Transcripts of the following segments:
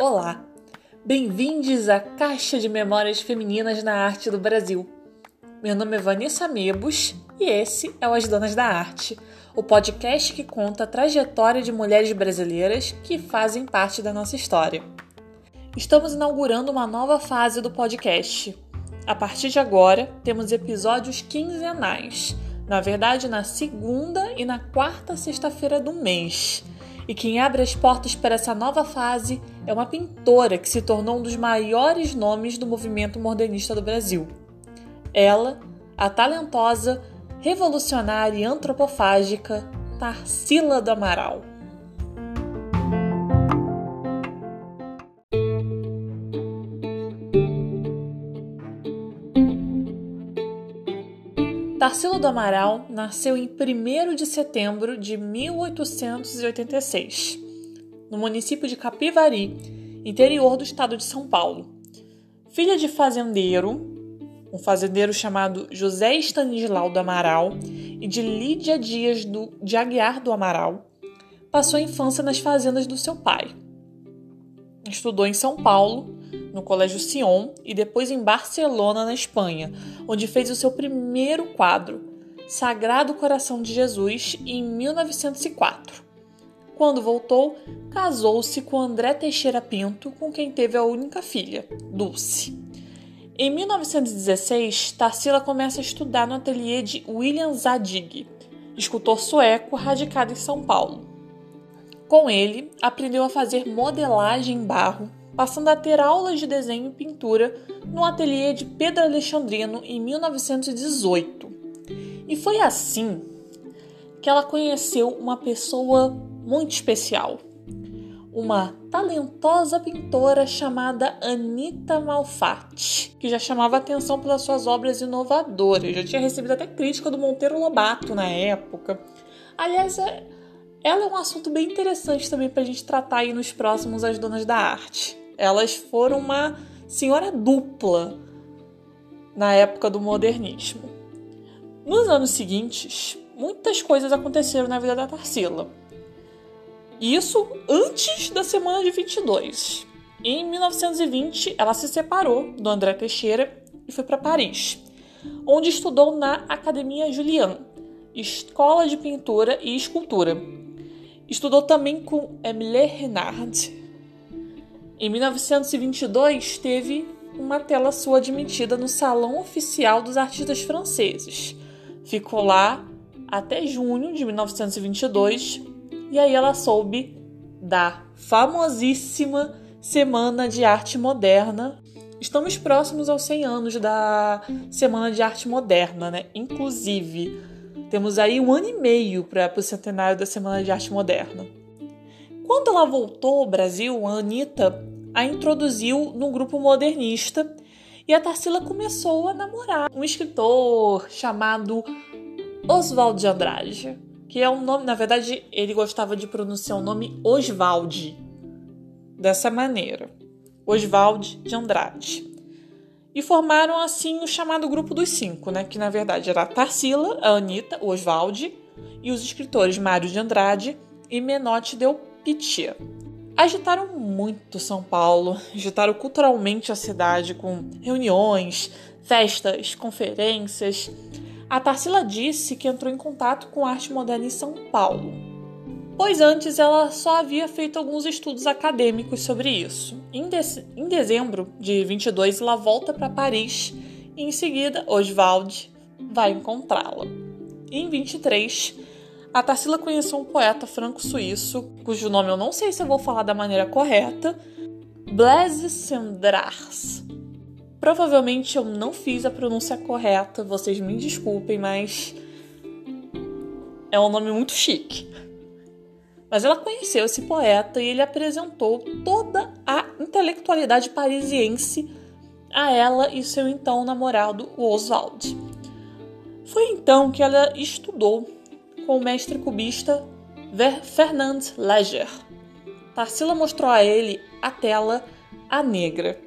Olá, bem-vindos à Caixa de Memórias Femininas na Arte do Brasil. Meu nome é Vanessa Mebos e esse é o As Donas da Arte, o podcast que conta a trajetória de mulheres brasileiras que fazem parte da nossa história. Estamos inaugurando uma nova fase do podcast. A partir de agora, temos episódios quinzenais, na verdade, na segunda e na quarta sexta-feira do mês. E quem abre as portas para essa nova fase é uma pintora que se tornou um dos maiores nomes do movimento modernista do Brasil. Ela, a talentosa, revolucionária e antropofágica Tarsila do Amaral. Tarsila do Amaral nasceu em 1 de setembro de 1886, no município de Capivari, interior do estado de São Paulo. Filha de fazendeiro, um fazendeiro chamado José Stanislau do Amaral e de Lídia Dias do, de Aguiar do Amaral, passou a infância nas fazendas do seu pai. Estudou em São Paulo no Colégio Sion e depois em Barcelona, na Espanha, onde fez o seu primeiro quadro, Sagrado Coração de Jesus, em 1904. Quando voltou, casou-se com André Teixeira Pinto, com quem teve a única filha, Dulce. Em 1916, Tarsila começa a estudar no ateliê de William Zadig, escultor sueco radicado em São Paulo. Com ele, aprendeu a fazer modelagem em barro passando a ter aulas de desenho e pintura no ateliê de Pedro Alexandrino em 1918. E foi assim que ela conheceu uma pessoa muito especial, uma talentosa pintora chamada Anita Malfatti, que já chamava atenção pelas suas obras inovadoras. Já tinha recebido até crítica do Monteiro Lobato na época. Aliás, é, ela é um assunto bem interessante também para a gente tratar aí nos próximos As Donas da Arte. Elas foram uma senhora dupla na época do modernismo. Nos anos seguintes, muitas coisas aconteceram na vida da Tarsila. Isso antes da semana de 22. Em 1920, ela se separou do André Teixeira e foi para Paris, onde estudou na Academia Julian, escola de pintura e escultura. Estudou também com Emile Renard, em 1922, teve uma tela sua admitida no Salão Oficial dos Artistas Franceses. Ficou lá até junho de 1922 e aí ela soube da famosíssima Semana de Arte Moderna. Estamos próximos aos 100 anos da Semana de Arte Moderna, né? Inclusive, temos aí um ano e meio para o centenário da Semana de Arte Moderna. Quando ela voltou ao Brasil, a Anitta a introduziu no grupo modernista e a Tarsila começou a namorar um escritor chamado Oswald de Andrade, que é um nome, na verdade, ele gostava de pronunciar o nome Oswald dessa maneira, Oswald de Andrade. E formaram assim o chamado grupo dos cinco, né? Que na verdade era a Tarsila, a Anitta, o Oswald e os escritores Mário de Andrade e Menotti Del Pitia agitaram muito São Paulo, agitaram culturalmente a cidade com reuniões, festas, conferências. A Tarsila disse que entrou em contato com arte moderna em São Paulo, pois antes ela só havia feito alguns estudos acadêmicos sobre isso. Em, de em dezembro de 22, ela volta para Paris e em seguida Oswald vai encontrá-la. Em 23, a Tarsila conheceu um poeta franco-suíço, cujo nome eu não sei se eu vou falar da maneira correta, Blaise Cendrars. Provavelmente eu não fiz a pronúncia correta, vocês me desculpem, mas é um nome muito chique. Mas ela conheceu esse poeta e ele apresentou toda a intelectualidade parisiense a ela e seu então namorado, Oswald. Foi então que ela estudou com o mestre cubista Fernand Léger. Tarsila mostrou a ele a tela A Negra.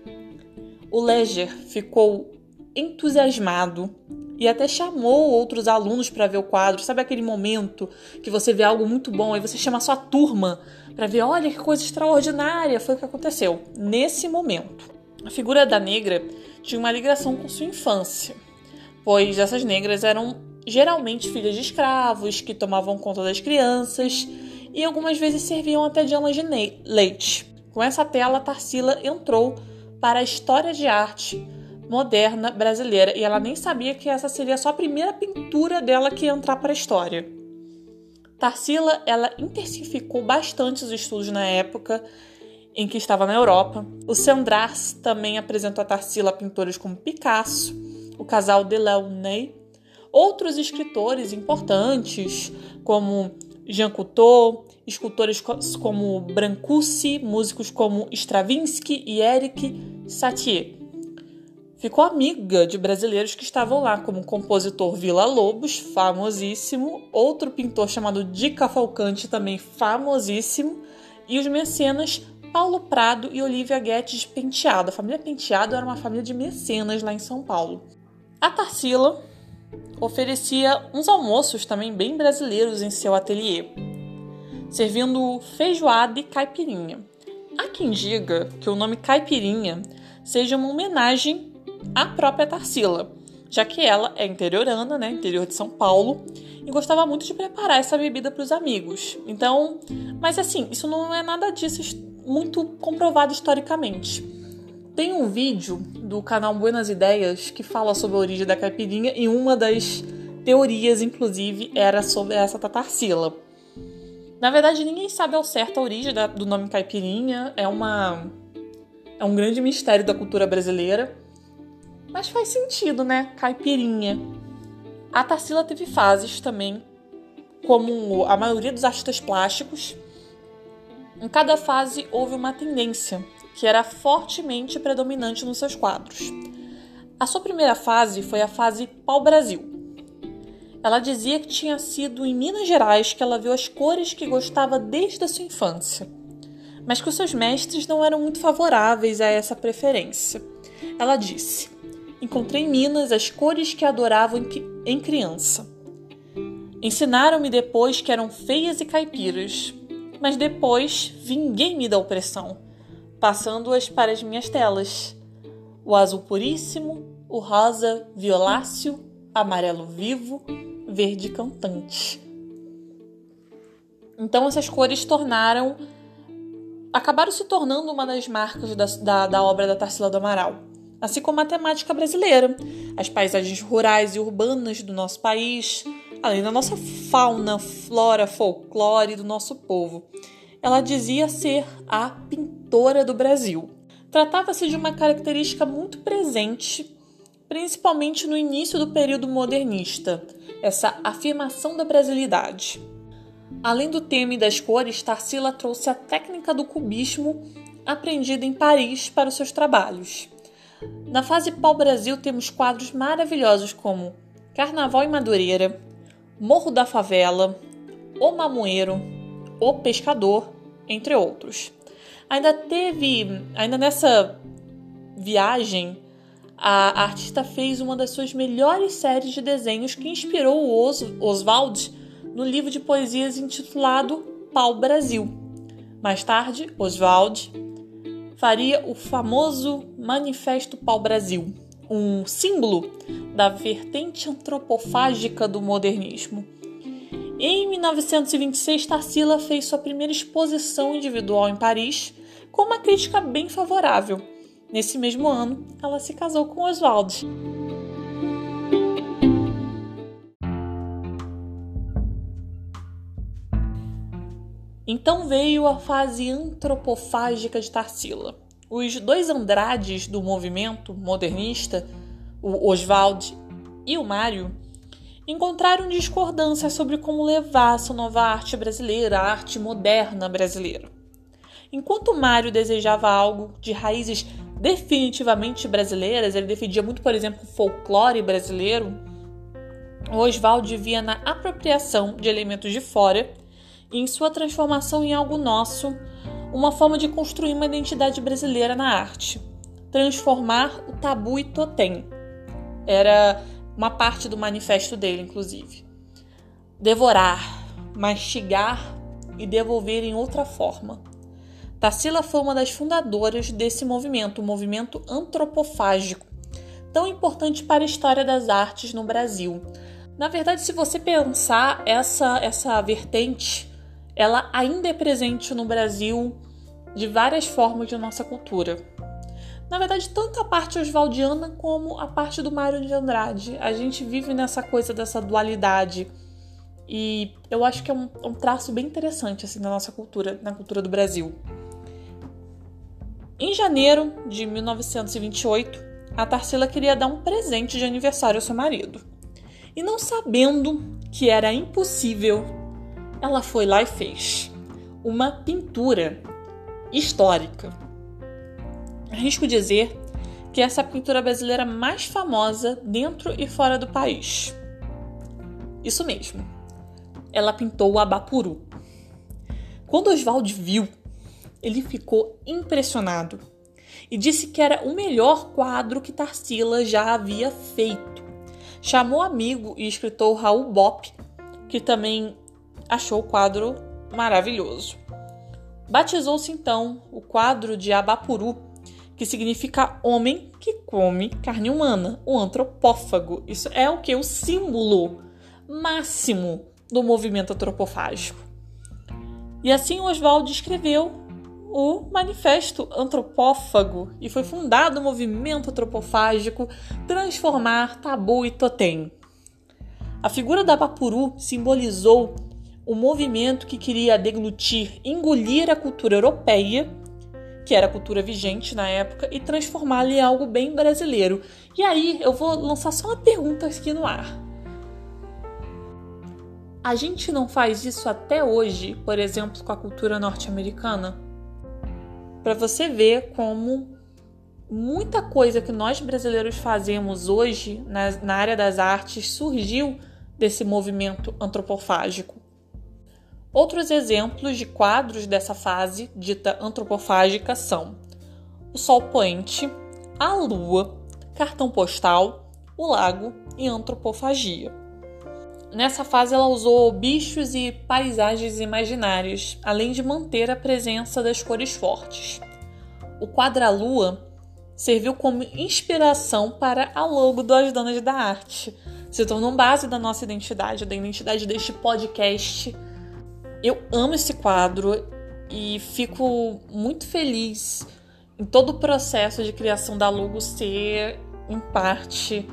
O Léger ficou entusiasmado e até chamou outros alunos para ver o quadro. Sabe aquele momento que você vê algo muito bom e você chama sua turma para ver, olha que coisa extraordinária, foi o que aconteceu nesse momento. A figura da negra tinha uma ligação com sua infância, pois essas negras eram geralmente filhas de escravos que tomavam conta das crianças e algumas vezes serviam até de amas de leite. Com essa tela, Tarsila entrou para a história de arte moderna brasileira e ela nem sabia que essa seria só a primeira pintura dela que ia entrar para a história. Tarsila, ela intensificou bastante os estudos na época em que estava na Europa. O Sandras também apresentou a Tarsila a pintores como Picasso, o casal Delaunay, outros escritores importantes como Jean Cocteau, escultores como Brancusi, músicos como Stravinsky e Eric Satie. Ficou amiga de brasileiros que estavam lá, como o compositor Vila Lobos, famosíssimo, outro pintor chamado Dica Falcante, também famosíssimo, e os mecenas Paulo Prado e Olivia Guedes Penteado. A família Penteado era uma família de mecenas lá em São Paulo. A Tarsila oferecia uns almoços também bem brasileiros em seu ateliê, servindo feijoada e caipirinha. Há quem diga que o nome caipirinha seja uma homenagem à própria Tarsila, já que ela é interiorana, né, interior de São Paulo, e gostava muito de preparar essa bebida para os amigos. Então, mas assim, isso não é nada disso muito comprovado historicamente. Tem um vídeo do canal Buenas Ideias que fala sobre a origem da caipirinha e uma das teorias, inclusive, era sobre essa tatarsila. Na verdade, ninguém sabe ao certo a origem da, do nome caipirinha, é uma é um grande mistério da cultura brasileira, mas faz sentido, né? Caipirinha. A Tarsila teve fases também, como a maioria dos artistas plásticos. Em cada fase houve uma tendência que era fortemente predominante nos seus quadros. A sua primeira fase foi a fase pau-brasil. Ela dizia que tinha sido em Minas Gerais que ela viu as cores que gostava desde a sua infância, mas que os seus mestres não eram muito favoráveis a essa preferência. Ela disse: Encontrei em Minas as cores que adorava em criança. Ensinaram-me depois que eram feias e caipiras, mas depois vinguei-me da opressão passando-as para as minhas telas. O azul puríssimo, o rosa violáceo, amarelo vivo, verde cantante. Então essas cores tornaram. acabaram se tornando uma das marcas da, da, da obra da Tarsila do Amaral. Assim como a temática brasileira, as paisagens rurais e urbanas do nosso país, além da nossa fauna, flora, folclore do nosso povo. Ela dizia ser a pintura autora do Brasil. Tratava-se de uma característica muito presente, principalmente no início do período modernista, essa afirmação da brasilidade. Além do tema e das cores, Tarsila trouxe a técnica do cubismo aprendida em Paris para os seus trabalhos. Na fase pau-brasil temos quadros maravilhosos como Carnaval em Madureira, Morro da Favela, O Mamoeiro, O Pescador, entre outros. Ainda teve, ainda nessa viagem, a artista fez uma das suas melhores séries de desenhos que inspirou o Os Oswald no livro de poesias intitulado Pau Brasil. Mais tarde, Oswald faria o famoso Manifesto Pau Brasil, um símbolo da vertente antropofágica do modernismo. Em 1926, Tarsila fez sua primeira exposição individual em Paris com uma crítica bem favorável. Nesse mesmo ano, ela se casou com Oswald. Então veio a fase antropofágica de Tarsila. Os dois Andrades do movimento modernista, o Oswald e o Mário, encontraram discordância sobre como levar essa nova arte brasileira, a arte moderna brasileira. Enquanto Mário desejava algo de raízes definitivamente brasileiras, ele defendia muito, por exemplo, o folclore brasileiro, Oswald via na apropriação de elementos de fora e em sua transformação em algo nosso, uma forma de construir uma identidade brasileira na arte. Transformar o tabu e totem. Era uma parte do manifesto dele, inclusive. Devorar, mastigar e devolver em outra forma. Tarsila foi uma das fundadoras desse movimento, o movimento antropofágico, tão importante para a história das artes no Brasil. Na verdade, se você pensar essa essa vertente, ela ainda é presente no Brasil de várias formas de nossa cultura. Na verdade, tanto a parte oswaldiana como a parte do Mário de Andrade. A gente vive nessa coisa dessa dualidade. E eu acho que é um, um traço bem interessante assim na nossa cultura, na cultura do Brasil. Em janeiro de 1928, a Tarsila queria dar um presente de aniversário ao seu marido. E não sabendo que era impossível, ela foi lá e fez uma pintura histórica. Arrisco dizer que essa é a pintura brasileira mais famosa dentro e fora do país. Isso mesmo. Ela pintou o Abapuru. Quando Oswald viu, ele ficou impressionado e disse que era o melhor quadro que Tarsila já havia feito. Chamou amigo e escritor Raul Bop, que também achou o quadro maravilhoso. Batizou-se então o quadro de Abapuru, que significa homem que come carne humana, o antropófago. Isso é o que? O símbolo máximo do movimento antropofágico. E assim Oswald escreveu o Manifesto Antropófago e foi fundado o movimento antropofágico Transformar Tabu e Totem. A figura da Papuru simbolizou o movimento que queria deglutir, engolir a cultura europeia, que era a cultura vigente na época, e transformá-la em algo bem brasileiro. E aí eu vou lançar só uma pergunta aqui no ar. A gente não faz isso até hoje, por exemplo, com a cultura norte-americana? para você ver como muita coisa que nós brasileiros fazemos hoje na, na área das artes surgiu desse movimento antropofágico. Outros exemplos de quadros dessa fase dita antropofágica são o Sol Poente, a Lua, Cartão Postal, o Lago e Antropofagia. Nessa fase, ela usou bichos e paisagens imaginários, além de manter a presença das cores fortes. O quadra-lua serviu como inspiração para a logo das Donas da Arte. Se tornou base da nossa identidade, da identidade deste podcast. Eu amo esse quadro e fico muito feliz em todo o processo de criação da logo ser, em parte,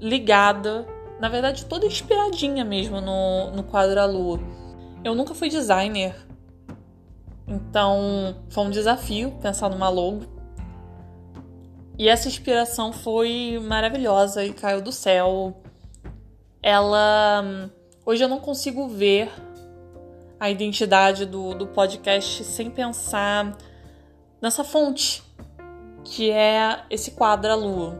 ligada na verdade, toda inspiradinha mesmo no, no quadro A Lua. Eu nunca fui designer, então foi um desafio pensar numa logo. E essa inspiração foi maravilhosa e caiu do céu. Ela. Hoje eu não consigo ver a identidade do, do podcast sem pensar nessa fonte, que é esse quadro A Lua.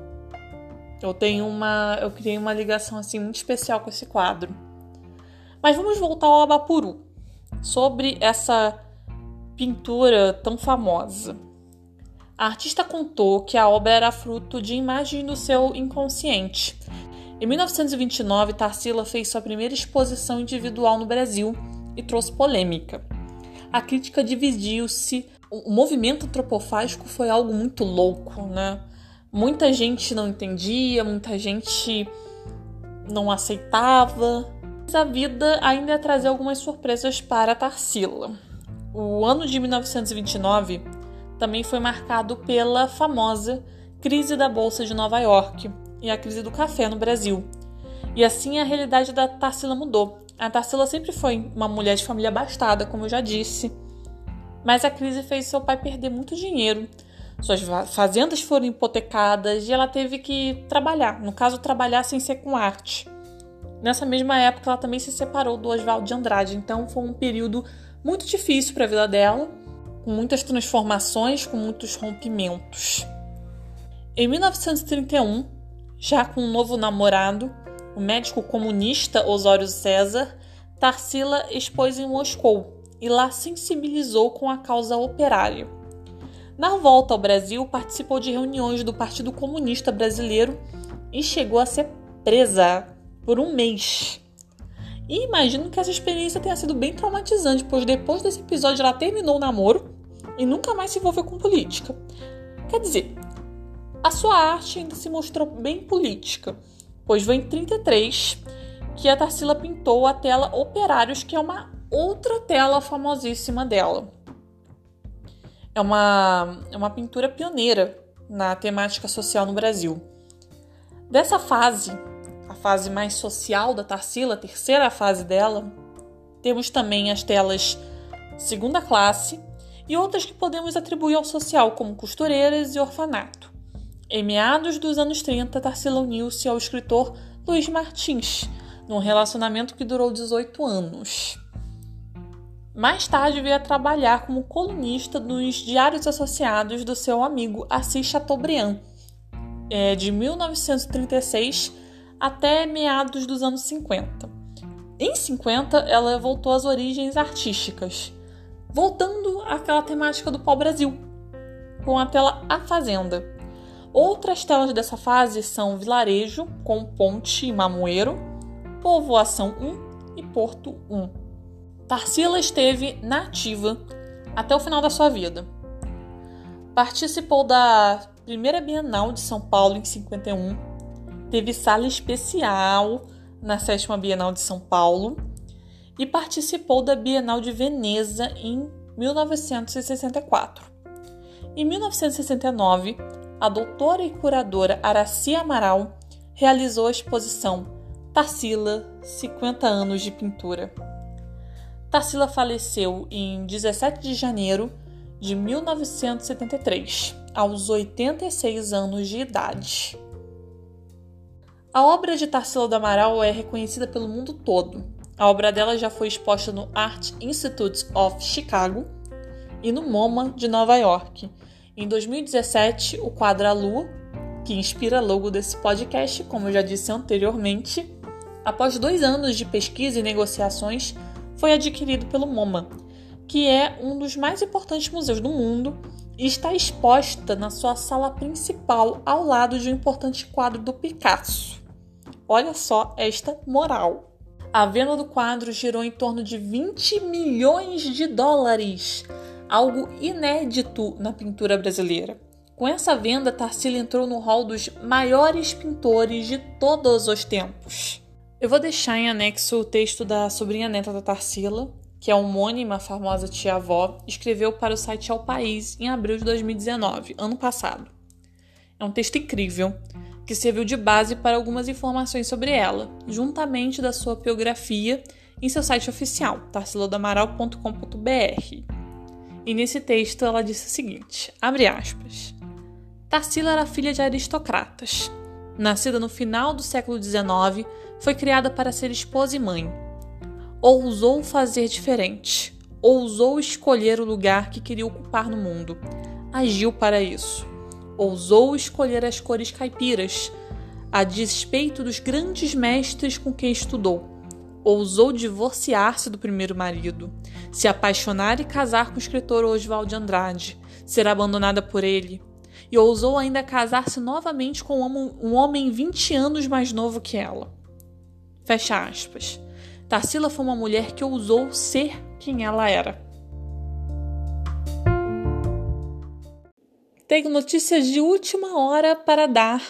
Eu tenho uma, eu criei uma ligação assim muito especial com esse quadro. Mas vamos voltar ao Abapuru, sobre essa pintura tão famosa. A artista contou que a obra era fruto de imagens do seu inconsciente. Em 1929, Tarsila fez sua primeira exposição individual no Brasil e trouxe polêmica. A crítica dividiu-se. O movimento antropofágico foi algo muito louco, né? Muita gente não entendia, muita gente não aceitava. Mas a vida ainda ia trazer algumas surpresas para Tarsila. O ano de 1929 também foi marcado pela famosa crise da Bolsa de Nova York e a crise do café no Brasil. E assim a realidade da Tarsila mudou. A Tarsila sempre foi uma mulher de família abastada, como eu já disse. Mas a crise fez seu pai perder muito dinheiro suas fazendas foram hipotecadas e ela teve que trabalhar, no caso, trabalhar sem ser com arte. Nessa mesma época, ela também se separou do Oswaldo de Andrade, então foi um período muito difícil para a vida dela, com muitas transformações, com muitos rompimentos. Em 1931, já com um novo namorado, o médico comunista Osório César, Tarsila expôs em Moscou e lá sensibilizou com a causa operária. Na volta ao Brasil, participou de reuniões do Partido Comunista Brasileiro e chegou a ser presa por um mês. E imagino que essa experiência tenha sido bem traumatizante, pois depois desse episódio ela terminou o namoro e nunca mais se envolveu com política. Quer dizer, a sua arte ainda se mostrou bem política, pois foi em 33 que a Tarsila pintou a tela Operários, que é uma outra tela famosíssima dela. É uma, é uma pintura pioneira na temática social no Brasil. Dessa fase, a fase mais social da Tarsila, a terceira fase dela, temos também as telas segunda classe e outras que podemos atribuir ao social, como costureiras e orfanato. Em meados dos anos 30, Tarsila uniu-se ao escritor Luiz Martins, num relacionamento que durou 18 anos. Mais tarde veio a trabalhar como colunista nos Diários Associados do seu amigo Assis Chateaubriand, é, de 1936 até meados dos anos 50. Em 50, ela voltou às origens artísticas, voltando àquela temática do pau-brasil, com a tela A Fazenda. Outras telas dessa fase são Vilarejo, com Ponte e Mamoeiro, Povoação 1 e Porto 1. Tarsila esteve na ativa até o final da sua vida. Participou da primeira Bienal de São Paulo em 51, teve sala especial na sétima Bienal de São Paulo e participou da Bienal de Veneza em 1964. Em 1969, a doutora e curadora Araci Amaral realizou a exposição Tarsila 50 anos de pintura. Tarsila faleceu em 17 de janeiro de 1973, aos 86 anos de idade. A obra de Tarsila do Amaral é reconhecida pelo mundo todo. A obra dela já foi exposta no Art Institute of Chicago e no MoMA de Nova York. Em 2017, o quadro A Lua, que inspira logo desse podcast, como eu já disse anteriormente, após dois anos de pesquisa e negociações, foi adquirido pelo MoMA, que é um dos mais importantes museus do mundo e está exposta na sua sala principal ao lado de um importante quadro do Picasso. Olha só esta moral. A venda do quadro girou em torno de 20 milhões de dólares, algo inédito na pintura brasileira. Com essa venda, Tarsila entrou no hall dos maiores pintores de todos os tempos. Eu vou deixar em anexo o texto da sobrinha neta da Tarsila, que é homônima famosa tia-avó, escreveu para o site Ao País em abril de 2019, ano passado. É um texto incrível, que serviu de base para algumas informações sobre ela, juntamente da sua biografia em seu site oficial, tarsiladamaral.com.br. E nesse texto ela disse o seguinte, abre aspas, Tarsila era filha de aristocratas. Nascida no final do século XIX, foi criada para ser esposa e mãe. Ousou fazer diferente. Ousou escolher o lugar que queria ocupar no mundo. Agiu para isso. Ousou escolher as cores caipiras, a despeito dos grandes mestres com quem estudou. Ousou divorciar-se do primeiro marido, se apaixonar e casar com o escritor Oswald de Andrade, ser abandonada por ele, e ousou ainda casar-se novamente com um homem 20 anos mais novo que ela. Fecha aspas. Tarsila foi uma mulher que ousou ser quem ela era. Tenho notícias de última hora para dar.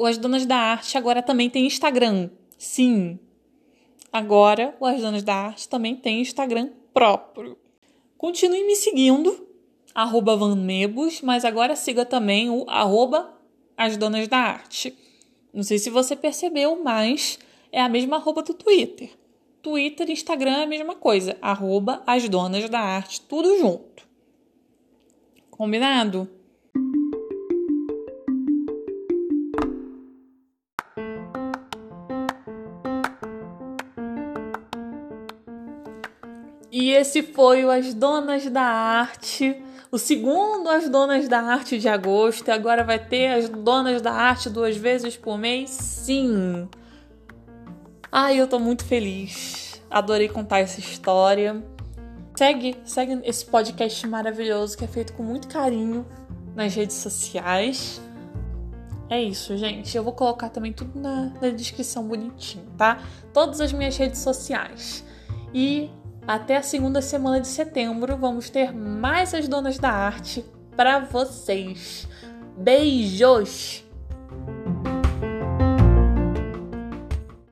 As Donas da Arte agora também tem Instagram. Sim. Agora, As Donas da Arte também tem Instagram próprio. Continue me seguindo, arroba vanmebos, mas agora siga também o arroba As Donas da Arte. Não sei se você percebeu, mas é a mesma arroba do Twitter. Twitter e Instagram é a mesma coisa. Arroba as donas da arte, tudo junto. Combinado? Esse foi o As Donas da Arte, o segundo As Donas da Arte de agosto. E agora vai ter As Donas da Arte duas vezes por mês? Sim! Ai, eu tô muito feliz. Adorei contar essa história. Segue, segue esse podcast maravilhoso que é feito com muito carinho nas redes sociais. É isso, gente. Eu vou colocar também tudo na, na descrição bonitinho, tá? Todas as minhas redes sociais. E até a segunda semana de setembro vamos ter mais as donas da arte para vocês. Beijos!